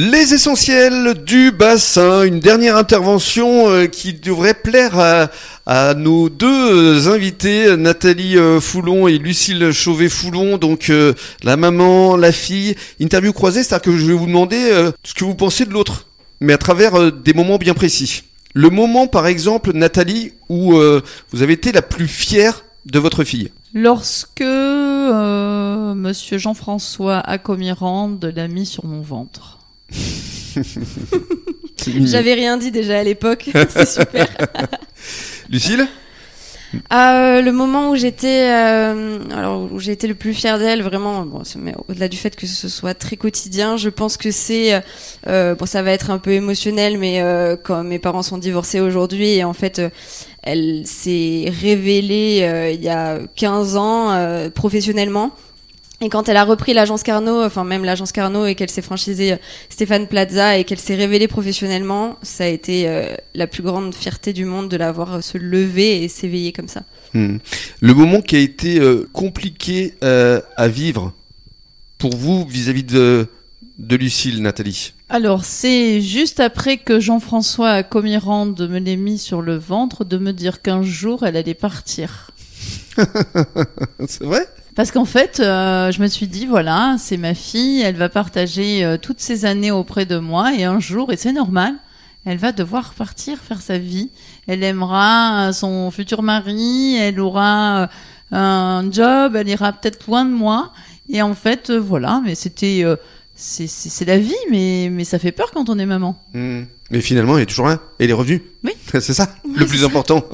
Les essentiels du bassin, une dernière intervention euh, qui devrait plaire à, à nos deux invités, Nathalie euh, Foulon et Lucille Chauvet-Foulon, donc euh, la maman, la fille. Interview croisée, c'est-à-dire que je vais vous demander euh, ce que vous pensez de l'autre, mais à travers euh, des moments bien précis. Le moment, par exemple, Nathalie, où euh, vous avez été la plus fière de votre fille. Lorsque euh, Monsieur Jean-François Acomirande l'a mis sur mon ventre. J'avais rien dit déjà à l'époque, c'est super. Lucille? Euh, le moment où j'étais, euh, alors où j'ai été le plus fière d'elle, vraiment, bon, c'est- mais au-delà du fait que ce soit très quotidien, je pense que c'est, euh, bon, ça va être un peu émotionnel, mais quand mes parents sont divorcés aujourd'hui, et en fait, elle s'est révélée il y a 15 ans professionnellement. Et quand elle a repris l'agence Carnot, enfin même l'agence Carnot, et qu'elle s'est franchisée euh, Stéphane Plaza et qu'elle s'est révélée professionnellement, ça a été euh, la plus grande fierté du monde de la voir euh, se lever et s'éveiller comme ça. Hmm. Le moment qui a été euh, compliqué euh, à vivre pour vous vis-à-vis de, de Lucille, Nathalie? Alors, c'est juste après que Jean-François Acomirande me l'ait mis sur le ventre de me dire qu'un jour elle allait partir. C'est vrai? Parce qu'en fait, euh, je me suis dit, voilà, c'est ma fille, elle va partager euh, toutes ces années auprès de moi, et un jour, et c'est normal, elle va devoir partir faire sa vie. Elle aimera euh, son futur mari, elle aura un job, elle ira peut-être loin de moi. Et en fait, voilà, mais c'était... c'est- la vie, mais, mais ça fait peur quand on est maman. Hmm. Mais finalement, elle est toujours là. Et elle est revenue. Oui. C'est ça, le plus important.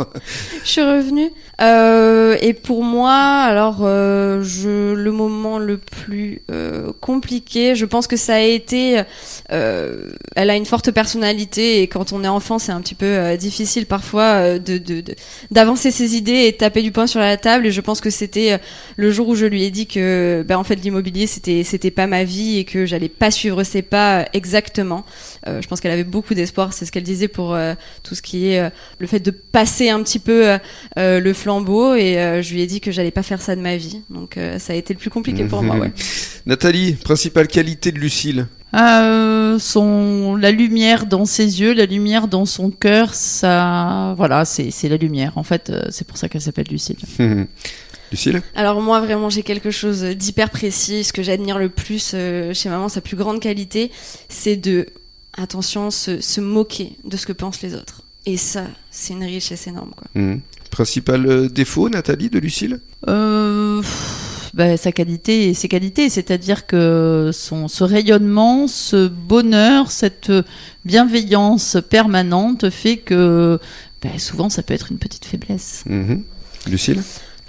Je suis revenue. Euh, et pour moi, alors, euh, le moment le plus euh, compliqué, je pense que ça a été. elle a une forte personnalité et quand on est enfant, c'est un petit peu difficile parfois d'avancer ses idées et de taper du poing sur la table. Et je pense que c'était le jour où je lui ai dit que, ben, en fait, l'immobilier c'était c'était pas ma vie et que j'allais pas suivre ses pas exactement. Je pense qu'elle avait beaucoup d'espoir. C'est ce qu'elle disait pour tout ce qui euh, le fait de passer un petit peu euh, euh, le flambeau et euh, je lui ai dit que j'allais pas faire ça de ma vie. Donc euh, ça a été le plus compliqué pour moi, ouais. Nathalie, principale qualité de Lucille Euh, son, la lumière dans ses yeux, la lumière dans son cœur, ça, voilà, c'est c'est la lumière. En fait, c'est pour ça qu'elle s'appelle Lucille. Lucille Alors moi vraiment j'ai quelque chose d'hyper précis. Ce que j'admire le plus euh, chez maman, sa plus grande qualité, c'est de, attention, se, se moquer de ce que pensent les autres. Et ça, c'est une richesse énorme, quoi. Hmm. Principal euh, défaut, Nathalie, de Lucille? Euh, pff, bah, sa qualité et ses qualités, c'est-à-dire que son, ce rayonnement, ce bonheur, cette bienveillance permanente fait que bah, souvent ça peut être une petite faiblesse. Mhm. Lucille?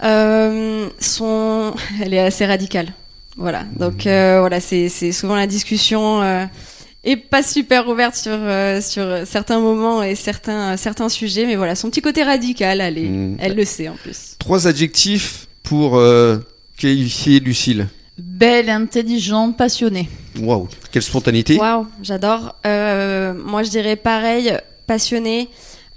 Euh, son... Elle est assez radicale. Voilà. Donc euh, voilà, c'est c'est souvent la discussion est pas super ouverte sur euh, sur certains moments et certains certains sujets, mais voilà, son petit côté radical, elle est, Mm. elle le sait en plus. Trois adjectifs pour euh, qualifier Lucille. Belle, intelligente, passionnée. Waouh, quelle spontanéité. Waouh, j'adore. Euh, moi, je dirais pareil, passionnée,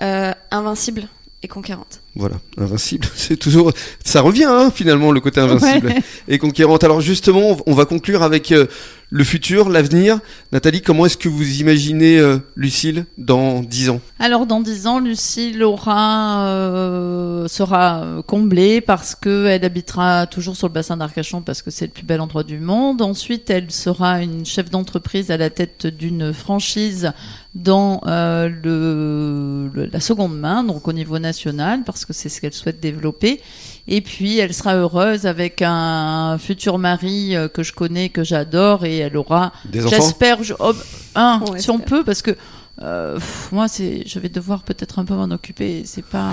euh, invincible et conquérante. Voilà, invincible, c'est toujours, ça revient hein, finalement le côté invincible Ouais. et conquérante. Alors justement, on va conclure avec euh, le futur, l'avenir. Nathalie, comment est-ce que vous imaginez euh, Lucille dans 10 ans? Alors dans dix ans, Lucille aura euh, sera comblée parce que elle habitera toujours sur le bassin d'Arcachon parce que c'est le plus bel endroit du monde. Ensuite, elle sera une chef d'entreprise à la tête d'une franchise dans euh, le, le- la seconde main, donc au niveau national, parce que c'est ce qu'elle souhaite développer. Et puis, elle sera heureuse avec un futur mari euh, que je connais, que j'adore, et elle aura Des enfants? J'espère, je... oh, un, On si on peut, parce que euh, pff, moi, c'est, je vais devoir peut-être un peu m'en occuper. C'est pas,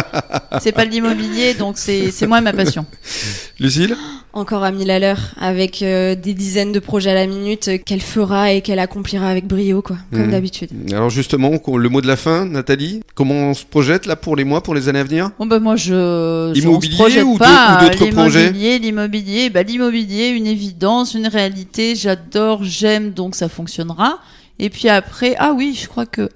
c'est pas de l'immobilier, donc c'est, c'est moi ma passion. Lucille? Encore à mille à l'heure, avec euh, des dizaines de projets à la minute euh, qu'elle fera et qu'elle accomplira avec brio, quoi, comme Mhm. d'habitude. Alors justement, le mot de la fin, Nathalie, comment on se projette là pour les mois, pour les années à venir? Bon ben moi je, Immobilier on se projette ou pas, ou d'autres projets? L'immobilier, l'immobilier, bah l'immobilier, une évidence, une réalité. J'adore, j'aime, donc ça fonctionnera. Et puis après, ah oui, je crois que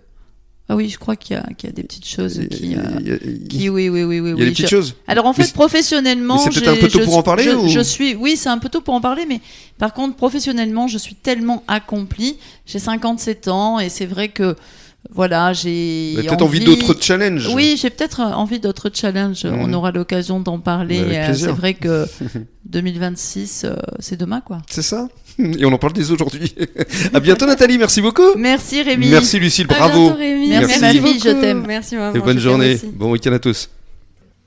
Ah oui, je crois qu'il y, a- qu'il y a des petites choses qui, euh, Il y a- il y a- qui oui, oui, oui, oui. il y a des petites je- choses. Alors en Mais fait, c'est- professionnellement, mais c'est peut-être un peu tôt je pour en parler, je, ou- je suis, oui, c'est un peu tôt pour en parler, mais par contre, professionnellement, je suis tellement accomplie. J'ai 57 ans et c'est vrai que voilà, j'ai Vous avez peut-être envie d'autres challenges. Oui, j'ai peut-être envie d'autres challenges. Mhm. On aura l'occasion d'en parler. Avec Euh. C'est vrai que 2026, euh, c'est demain, quoi. C'est ça Et on en parle dès aujourd'hui. à bientôt Nathalie, merci beaucoup. Merci Rémi. Merci Lucille, À bravo. bientôt, Rémi. Merci, ma fille, je t'aime. Merci maman. Et bonne journée. aussi. Bon week-end à tous.